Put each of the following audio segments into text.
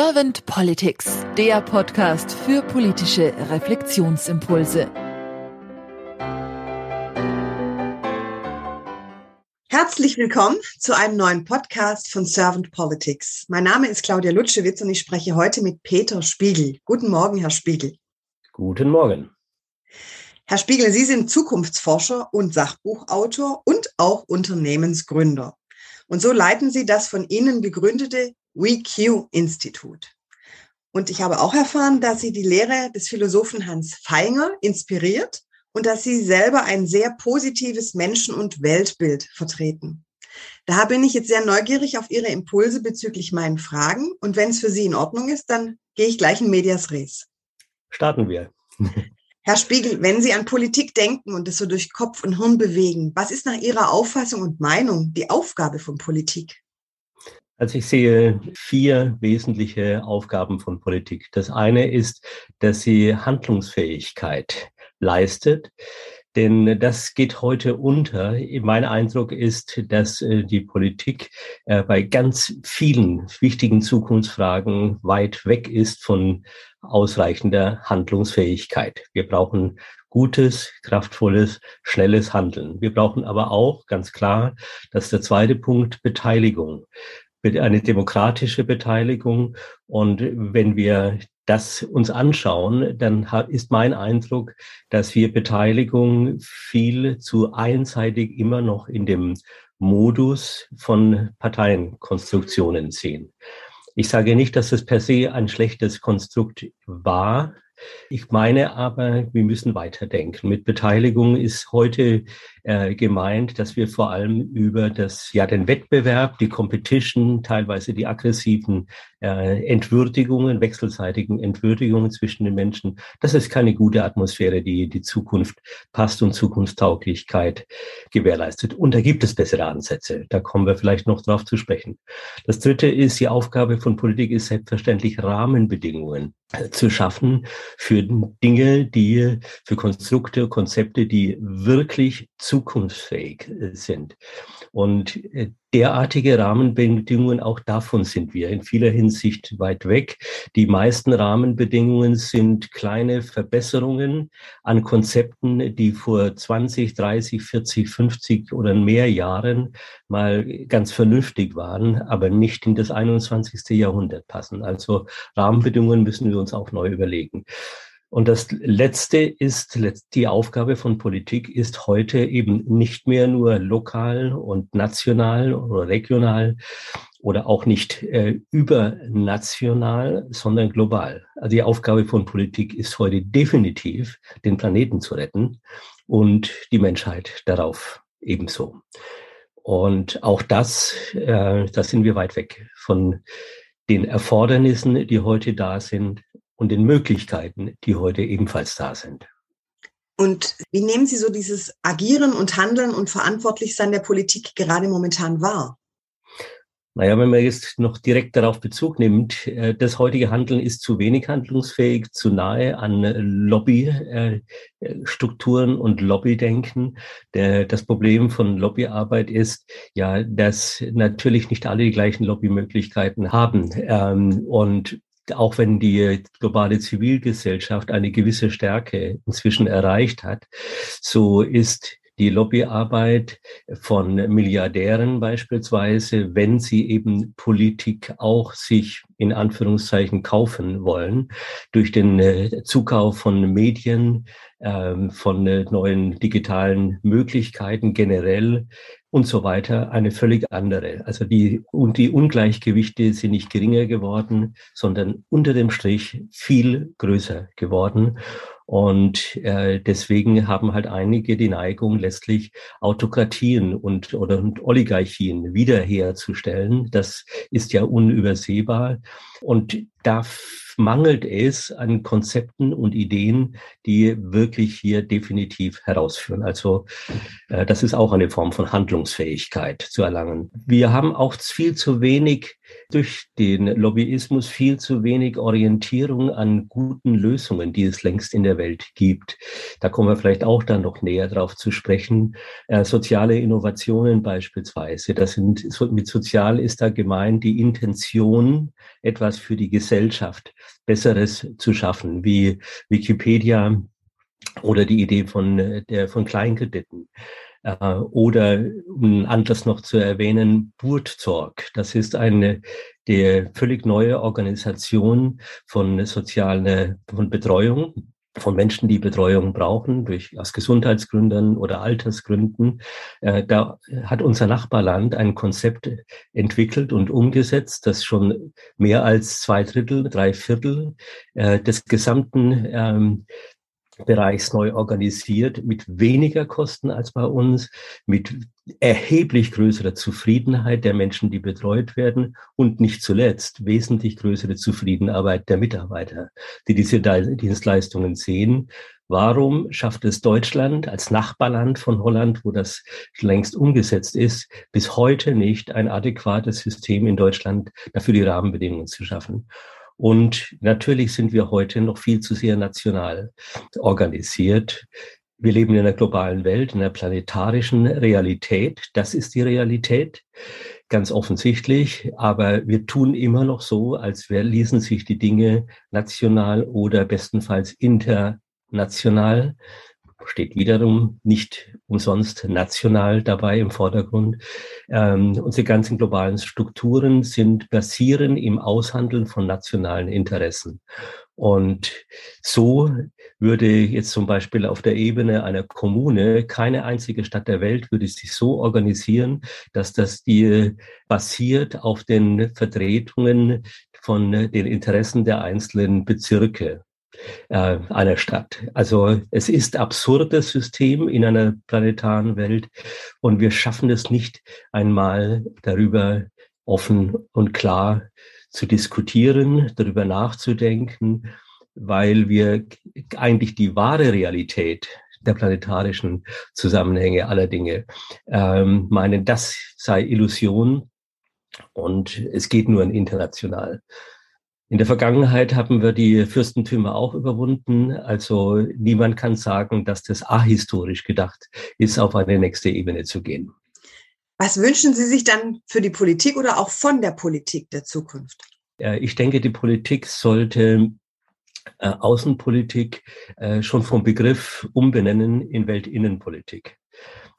Servant Politics, der Podcast für politische Reflexionsimpulse. Herzlich willkommen zu einem neuen Podcast von Servant Politics. Mein Name ist Claudia Lutschewitz und ich spreche heute mit Peter Spiegel. Guten Morgen, Herr Spiegel. Guten Morgen. Herr Spiegel, Sie sind Zukunftsforscher und Sachbuchautor und auch Unternehmensgründer. Und so leiten Sie das von Ihnen gegründete WeQ-Institut. Und ich habe auch erfahren, dass Sie die Lehre des Philosophen Hans Feinger inspiriert und dass Sie selber ein sehr positives Menschen- und Weltbild vertreten. Da bin ich jetzt sehr neugierig auf Ihre Impulse bezüglich meinen Fragen. Und wenn es für Sie in Ordnung ist, dann gehe ich gleich in Medias Res. Starten wir. Herr Spiegel, wenn Sie an Politik denken und es so durch Kopf und Hirn bewegen, was ist nach Ihrer Auffassung und Meinung die Aufgabe von Politik? Also ich sehe vier wesentliche Aufgaben von Politik. Das eine ist, dass sie Handlungsfähigkeit leistet. Denn das geht heute unter. Mein Eindruck ist, dass äh, die Politik äh, bei ganz vielen wichtigen Zukunftsfragen weit weg ist von ausreichender Handlungsfähigkeit. Wir brauchen gutes, kraftvolles, schnelles Handeln. Wir brauchen aber auch ganz klar, dass der zweite Punkt Beteiligung eine demokratische Beteiligung. Und wenn wir das uns anschauen, dann ist mein Eindruck, dass wir Beteiligung viel zu einseitig immer noch in dem Modus von Parteienkonstruktionen sehen. Ich sage nicht, dass es per se ein schlechtes Konstrukt war, ich meine aber, wir müssen weiterdenken. Mit Beteiligung ist heute äh, gemeint, dass wir vor allem über das, ja, den Wettbewerb, die Competition, teilweise die aggressiven äh, Entwürdigungen, wechselseitigen Entwürdigungen zwischen den Menschen, das ist keine gute Atmosphäre, die die Zukunft passt und Zukunftstauglichkeit gewährleistet. Und da gibt es bessere Ansätze. Da kommen wir vielleicht noch drauf zu sprechen. Das dritte ist, die Aufgabe von Politik ist selbstverständlich Rahmenbedingungen äh, zu schaffen für Dinge, die, für Konstrukte, Konzepte, die wirklich zukunftsfähig äh, sind. Und äh, derartige Rahmenbedingungen, auch davon sind wir in vieler Hinsicht weit weg. Die meisten Rahmenbedingungen sind kleine Verbesserungen an Konzepten, die vor 20, 30, 40, 50 oder mehr Jahren mal ganz vernünftig waren, aber nicht in das 21. Jahrhundert passen. Also Rahmenbedingungen müssen wir uns auch neu überlegen. Und das Letzte ist, die Aufgabe von Politik ist heute eben nicht mehr nur lokal und national oder regional oder auch nicht äh, übernational, sondern global. Also die Aufgabe von Politik ist heute definitiv, den Planeten zu retten und die Menschheit darauf ebenso. Und auch das, äh, da sind wir weit weg von den Erfordernissen, die heute da sind, und den Möglichkeiten, die heute ebenfalls da sind. Und wie nehmen Sie so dieses Agieren und Handeln und Verantwortlichsein der Politik gerade momentan wahr? Naja, wenn man jetzt noch direkt darauf Bezug nimmt, äh, das heutige Handeln ist zu wenig handlungsfähig, zu nahe an Lobbystrukturen und Lobbydenken. Das Problem von Lobbyarbeit ist ja, dass natürlich nicht alle die gleichen Lobbymöglichkeiten haben. Ähm, und auch wenn die globale Zivilgesellschaft eine gewisse Stärke inzwischen erreicht hat, so ist die Lobbyarbeit von Milliardären beispielsweise, wenn sie eben Politik auch sich in Anführungszeichen kaufen wollen, durch den äh, Zukauf von Medien, ähm, von äh, neuen digitalen Möglichkeiten generell und so weiter eine völlig andere. Also die, und die Ungleichgewichte sind nicht geringer geworden, sondern unter dem Strich viel größer geworden. Und äh, deswegen haben halt einige die Neigung, letztlich Autokratien und oder und Oligarchien wiederherzustellen. Das ist ja unübersehbar. Und da mangelt es an Konzepten und Ideen, die wirklich hier definitiv herausführen. Also äh, das ist auch eine Form von Handlungsfähigkeit zu erlangen. Wir haben auch viel zu wenig durch den Lobbyismus viel zu wenig Orientierung an guten Lösungen, die es längst in der Welt gibt. Da kommen wir vielleicht auch dann noch näher drauf zu sprechen. Äh, soziale Innovationen beispielsweise. Das sind, mit sozial ist da gemeint die Intention, etwas für die Gesellschaft Besseres zu schaffen, wie Wikipedia oder die Idee von, äh, der, von Kleinkrediten. Äh, oder um anders noch zu erwähnen, Burtzorg. Das ist eine der völlig neue Organisation von sozialer von Betreuung von Menschen, die Betreuung brauchen, durch aus Gesundheitsgründen oder Altersgründen. Äh, da hat unser Nachbarland ein Konzept entwickelt und umgesetzt, das schon mehr als zwei Drittel, drei Viertel äh, des gesamten ähm, Bereichs neu organisiert, mit weniger Kosten als bei uns, mit erheblich größerer Zufriedenheit der Menschen, die betreut werden und nicht zuletzt wesentlich größere Zufriedenarbeit der Mitarbeiter, die diese Dienstleistungen sehen. Warum schafft es Deutschland als Nachbarland von Holland, wo das längst umgesetzt ist, bis heute nicht ein adäquates System in Deutschland dafür die Rahmenbedingungen zu schaffen? Und natürlich sind wir heute noch viel zu sehr national organisiert. Wir leben in einer globalen Welt, in einer planetarischen Realität. Das ist die Realität, ganz offensichtlich. Aber wir tun immer noch so, als wär, ließen sich die Dinge national oder bestenfalls international steht wiederum nicht umsonst national dabei im Vordergrund. Ähm, unsere ganzen globalen Strukturen sind basieren im Aushandeln von nationalen Interessen. Und so würde jetzt zum Beispiel auf der Ebene einer Kommune keine einzige Stadt der Welt würde sich so organisieren, dass das die basiert auf den Vertretungen von den Interessen der einzelnen Bezirke äh, einer Stadt. Also es ist absurdes System in einer planetaren Welt und wir schaffen es nicht einmal darüber offen und klar zu diskutieren, darüber nachzudenken, weil wir eigentlich die wahre Realität der planetarischen Zusammenhänge aller Dinge ähm, meinen, das sei Illusion und es geht nur international. In der Vergangenheit haben wir die Fürstentümer auch überwunden. Also niemand kann sagen, dass das ahistorisch gedacht ist, auf eine nächste Ebene zu gehen. Was wünschen Sie sich dann für die Politik oder auch von der Politik der Zukunft? Ich denke, die Politik sollte äh, Außenpolitik äh, schon vom Begriff umbenennen in Weltinnenpolitik.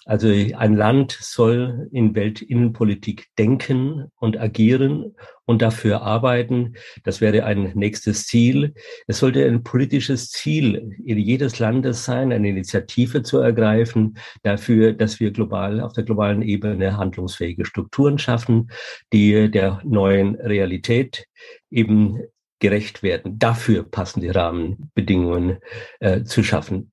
Also ein Land soll in Weltinnenpolitik denken und agieren und dafür arbeiten. Das wäre ein nächstes Ziel. Es sollte ein politisches Ziel in jedes Landes sein, eine Initiative zu ergreifen dafür, dass wir global auf der globalen Ebene handlungsfähige Strukturen schaffen, die der neuen Realität eben gerecht werden. Dafür passen die Rahmenbedingungen äh, zu schaffen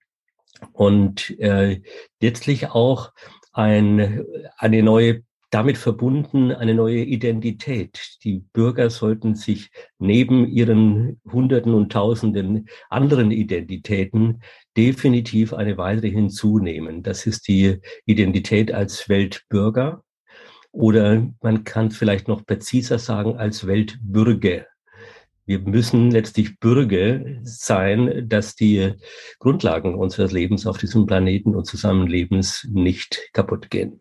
und äh, letztlich auch ein, eine neue damit verbunden eine neue Identität. Die Bürger sollten sich neben ihren Hunderten und Tausenden anderen Identitäten definitiv eine weitere hinzunehmen. Das ist die Identität als Weltbürger oder man kann vielleicht noch präziser sagen als Weltbürger. Wir müssen letztlich Bürger sein, dass die Grundlagen unseres Lebens auf diesem Planeten und Zusammenlebens nicht kaputt gehen.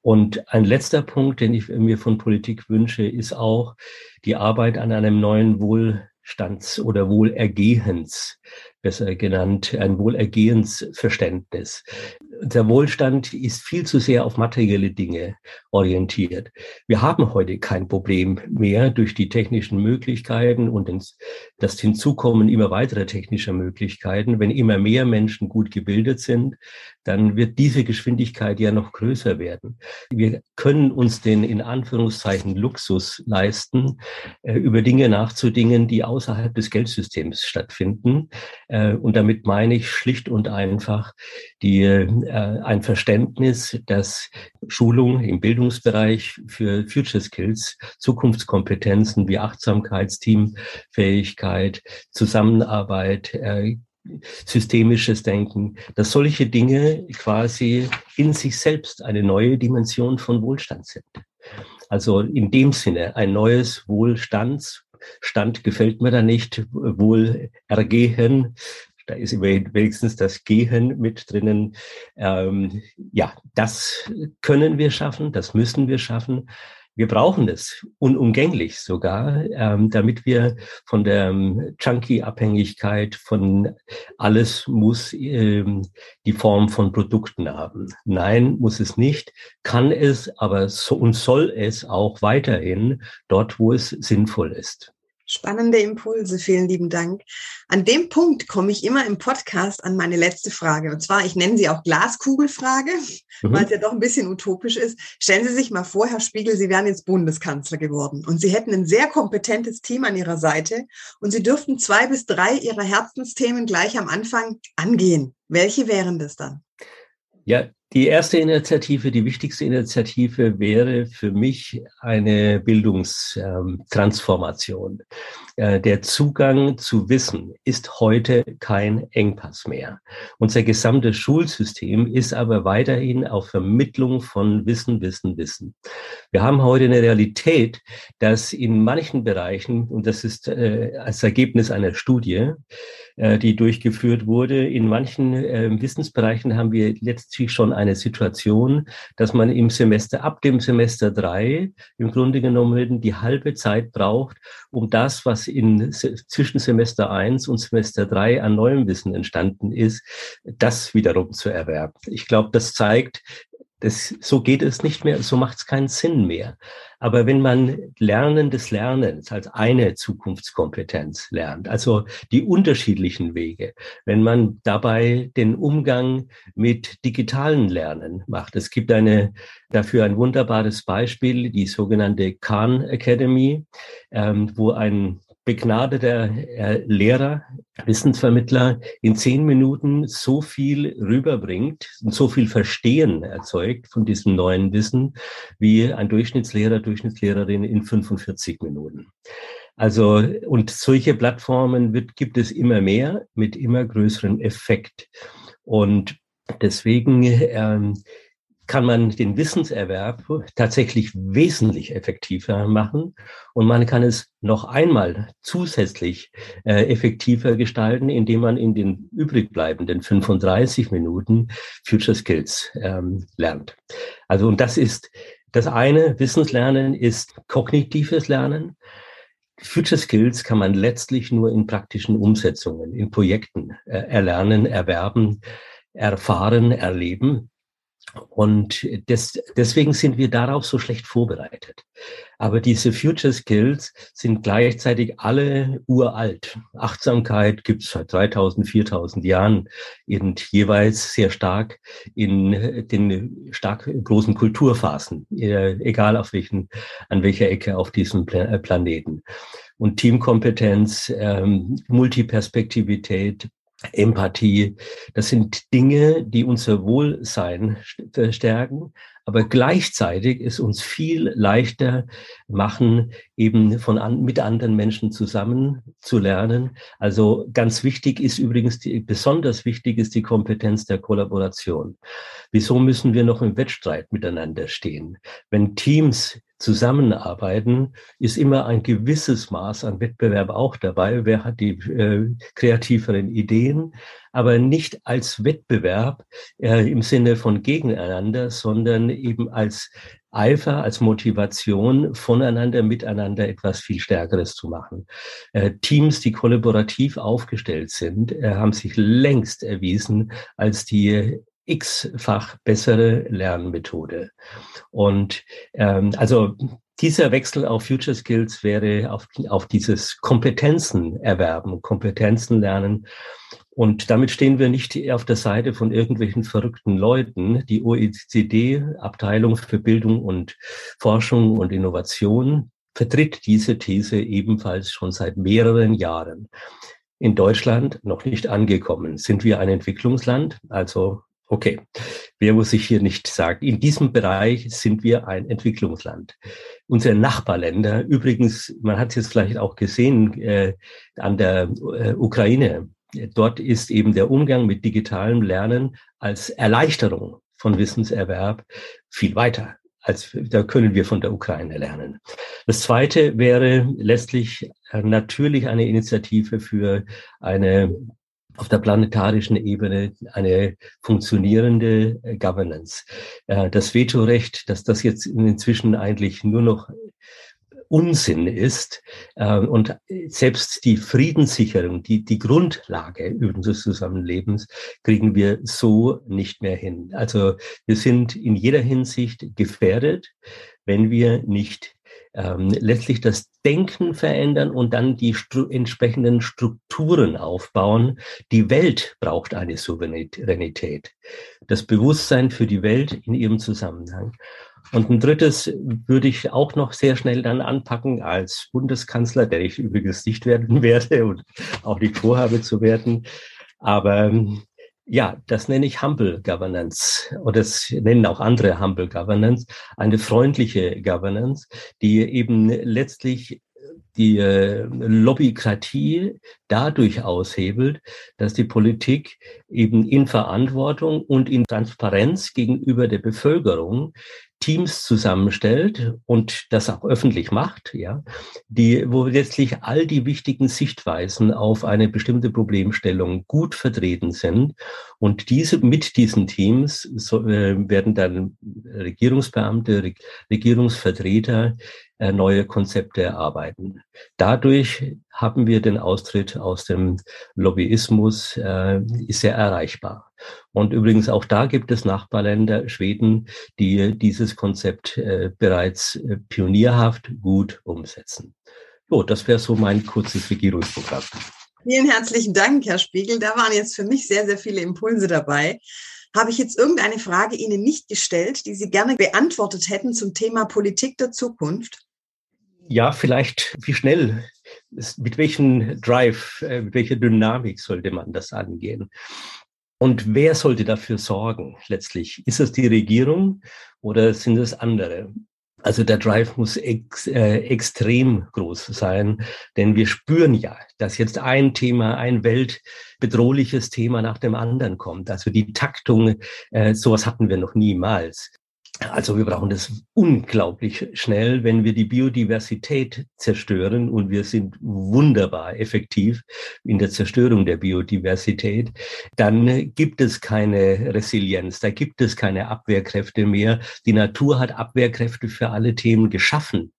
Und ein letzter Punkt, den ich mir von Politik wünsche, ist auch die Arbeit an einem neuen Wohlstands- oder Wohlergehens, besser genannt, ein Wohlergehensverständnis der Wohlstand ist viel zu sehr auf materielle Dinge orientiert. Wir haben heute kein Problem mehr durch die technischen Möglichkeiten und das Hinzukommen immer weiterer technischer Möglichkeiten. Wenn immer mehr Menschen gut gebildet sind, dann wird diese Geschwindigkeit ja noch größer werden. Wir können uns den in Anführungszeichen Luxus leisten, äh, über Dinge nachzudingen, die außerhalb des Geldsystems stattfinden. Äh, und damit meine ich schlicht und einfach die äh, ein Verständnis, dass Schulung im Bildungsbereich für Future Skills, Zukunftskompetenzen wie Achtsamkeits, Teamfähigkeit, Zusammenarbeit, äh, systemisches Denken, dass solche Dinge quasi in sich selbst eine neue Dimension von Wohlstand sind. Also in dem Sinne ein neues Wohlstandsstand gefällt mir da nicht, Wohlergehen. Da ist wenigstens das Gehen mit drinnen. Ähm, ja, das können wir schaffen, das müssen wir schaffen. Wir brauchen es unumgänglich sogar, ähm, damit wir von der ähm, Junkie-Abhängigkeit von alles muss ähm, die Form von Produkten haben. Nein, muss es nicht, kann es, aber so und soll es auch weiterhin dort, wo es sinnvoll ist. Spannende Impulse, vielen lieben Dank. An dem Punkt komme ich immer im Podcast an meine letzte Frage. Und zwar, ich nenne sie auch Glaskugelfrage, mhm. weil es ja doch ein bisschen utopisch ist. Stellen Sie sich mal vor, Herr Spiegel, Sie wären jetzt Bundeskanzler geworden und Sie hätten ein sehr kompetentes Team an Ihrer Seite und Sie dürften zwei bis drei Ihrer Herzensthemen gleich am Anfang angehen. Welche wären das dann? Ja, die erste Initiative, die wichtigste Initiative wäre für mich eine Bildungstransformation. Äh, der Zugang zu Wissen ist heute kein Engpass mehr. Unser gesamtes Schulsystem ist aber weiterhin auf Vermittlung von Wissen, Wissen, Wissen. Wir haben heute eine Realität, dass in manchen Bereichen, und das ist äh, als Ergebnis einer Studie, äh, die durchgeführt wurde. In manchen Wissensbereichen haben wir letztlich schon eine Situation, dass man im Semester, ab dem Semester drei im Grunde genommen die halbe Zeit braucht, um das, was in zwischen Semester eins und Semester drei an neuem Wissen entstanden ist, das wiederum zu erwerben. Ich glaube, das zeigt, das, so geht es nicht mehr, so macht es keinen Sinn mehr. Aber wenn man Lernen des Lernens als eine Zukunftskompetenz lernt, also die unterschiedlichen Wege, wenn man dabei den Umgang mit digitalen Lernen macht. Es gibt eine, dafür ein wunderbares Beispiel, die sogenannte Khan Academy, ähm, wo ein begnadeter äh, Lehrer, Wissensvermittler in zehn Minuten so viel rüberbringt und so viel Verstehen erzeugt von diesem neuen Wissen wie ein Durchschnittslehrer, Durchschnittslehrerin in 45 Minuten. Also, und solche Plattformen wird, gibt es immer mehr mit immer größerem Effekt. Und deswegen ähm, kann man den Wissenserwerb tatsächlich wesentlich effektiver machen und man kann es noch einmal zusätzlich äh, effektiver gestalten, indem man in den übrig bleibenden 35 Minuten Future Skills ähm, lernt. Also und das ist das eine, Wissenslernen ist kognitives Lernen. Future Skills kann man letztlich nur in praktischen Umsetzungen, in Projekten äh, erlernen, erwerben, erfahren, erleben. Und das, deswegen sind wir darauf so schlecht vorbereitet. Aber diese Future Skills sind gleichzeitig alle uralt. Achtsamkeit gibt es seit 3000, 4000 Jahren und jeweils sehr stark in den stark großen Kulturphasen, egal auf welchen, an welcher Ecke auf diesem äh, Planeten. Und Teamkompetenz, ähm, Multiperspektivität, Empathie. Das sind Dinge, die unser Wohlsein stärken, aber gleichzeitig es uns viel leichter machen, eben von an, mit anderen Menschen zusammen zu lernen. Also ganz wichtig ist übrigens, die, besonders wichtig ist die Kompetenz der Kollaboration. Wieso müssen wir noch im Wettstreit miteinander stehen? Wenn Teams zusammenarbeiten, ist immer ein gewisses Maß an Wettbewerb auch dabei. Wer hat die äh, kreativeren Ideen? Aber nicht als Wettbewerb äh, im Sinne von gegeneinander, sondern eben als Eifer, als Motivation, voneinander, miteinander etwas viel Stärkeres zu machen. Äh, Teams, die kollaborativ aufgestellt sind, äh, haben sich längst erwiesen als die x-fach bessere Lernmethode. Und ähm, also dieser Wechsel auf Future Skills wäre auf, auf dieses Kompetenzen erwerben, Kompetenzen lernen. Und damit stehen wir nicht auf der Seite von irgendwelchen verrückten Leuten. Die OECD, Abteilung für Bildung und Forschung und Innovation, vertritt diese These ebenfalls schon seit mehreren Jahren. In Deutschland noch nicht angekommen. Sind wir ein Entwicklungsland? Also Okay, wer muss sich hier nicht sagen, in diesem Bereich sind wir ein Entwicklungsland. Unsere Nachbarländer, übrigens, man hat es jetzt vielleicht auch gesehen äh, an der äh, Ukraine, dort ist eben der Umgang mit digitalem Lernen als Erleichterung von Wissenserwerb viel weiter als da können wir von der Ukraine lernen. Das zweite wäre letztlich äh, natürlich eine Initiative für eine auf der planetarischen Ebene eine funktionierende äh, Governance. Äh, das Vetorecht, dass das jetzt inzwischen eigentlich nur noch Unsinn ist äh, und selbst die Friedenssicherung, die, die Grundlage unseres Zusammenlebens, kriegen wir so nicht mehr hin. Also wir sind in jeder Hinsicht gefährdet, wenn wir nicht ähm, letztlich das Denken verändern und dann die stru entsprechenden Strukturen aufbauen. Die Welt braucht eine Souveränität. Das Bewusstsein für die Welt in ihrem Zusammenhang. Und ein drittes würde ich auch noch sehr schnell dann anpacken als Bundeskanzler, der ich übrigens nicht werden werde und auch nicht vorhabe zu werden. Aber ja, das nenne ich Humble Governance. Oder das nennen auch andere Humble Governance, eine freundliche Governance, die eben letztlich die äh, Lobbykratie dadurch aushebelt, dass die Politik eben in Verantwortung und in Transparenz gegenüber der Bevölkerung Teams zusammenstellt und das auch öffentlich macht, ja, die, wo letztlich all die wichtigen Sichtweisen auf eine bestimmte Problemstellung gut vertreten sind. Und diese, mit diesen Teams so, äh, werden dann Regierungsbeamte, Regierungsvertreter äh, neue Konzepte erarbeiten. Dadurch haben wir den Austritt aus dem Lobbyismus, äh, ist sehr erreichbar. Und übrigens auch da gibt es Nachbarländer, Schweden, die dieses Konzept äh, bereits äh, pionierhaft gut umsetzen. So, das wäre so mein kurzes Regierungsprogramm. Vielen herzlichen Dank, Herr Spiegel. Da waren jetzt für mich sehr, sehr viele Impulse dabei. Habe ich jetzt irgendeine Frage Ihnen nicht gestellt, die Sie gerne beantwortet hätten zum Thema Politik der Zukunft? Ja, vielleicht, wie schnell, mit welchem Drive, äh, mit welcher Dynamik sollte man das angehen? Und wer sollte dafür sorgen letztlich? Ist es die Regierung oder sind es andere? Also der Drive muss ex, äh, extrem groß sein, denn wir spüren ja, dass jetzt ein Thema, ein weltbedrohliches Thema nach dem anderen kommt. Also die Taktung, äh, sowas hatten wir noch niemals. Also wir brauchen das unglaublich schnell, wenn wir die Biodiversität zerstören und wir sind wunderbar effektiv in der Zerstörung der Biodiversität, dann gibt es keine Resilienz, da gibt es keine Abwehrkräfte mehr. Die Natur hat Abwehrkräfte für alle Themen geschaffen.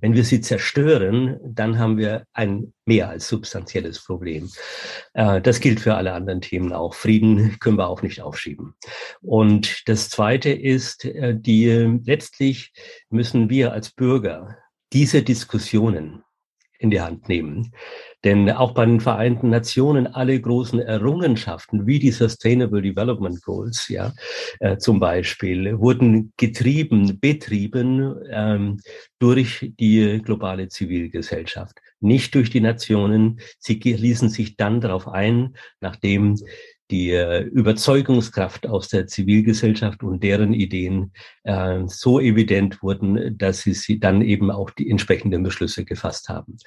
Wenn wir sie zerstören, dann haben wir ein mehr als substanzielles Problem. Äh, das gilt für alle anderen Themen auch. Frieden können wir auch nicht aufschieben. Und das Zweite ist, äh, die letztlich müssen wir als Bürger diese Diskussionen in die Hand nehmen. Denn auch bei den Vereinten Nationen alle großen Errungenschaften wie die Sustainable Development Goals, ja, äh, zum Beispiel, wurden getrieben, betrieben ähm, durch die globale Zivilgesellschaft, nicht durch die Nationen. Sie ließen sich dann darauf ein, nachdem die äh, Überzeugungskraft aus der Zivilgesellschaft und deren Ideen äh, so evident wurden, dass sie, sie dann eben auch die entsprechenden Beschlüsse gefasst haben.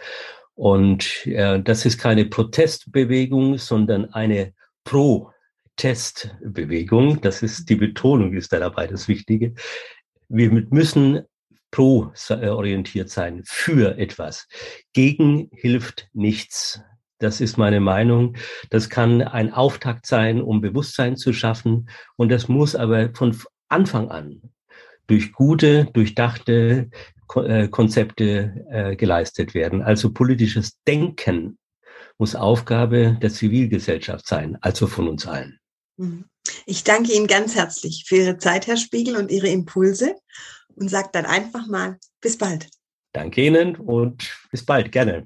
Und äh, das ist keine Protestbewegung, sondern eine Pro-Testbewegung. Das ist die Betonung ist dabei das Wichtige. Wir müssen pro-orientiert sein, für etwas. Gegen hilft nichts. Das ist meine Meinung. Das kann ein Auftakt sein, um Bewusstsein zu schaffen. Und das muss aber von Anfang an durch gute, durchdachte äh, Konzepte äh, geleistet werden. Also politisches Denken muss Aufgabe der Zivilgesellschaft sein, also von uns allen. Mhm. Ich danke Ihnen ganz herzlich für Ihre Zeit, Herr Spiegel, und Ihre Impulse und sage dann einfach mal bis bald. Danke Ihnen und bis bald, gerne.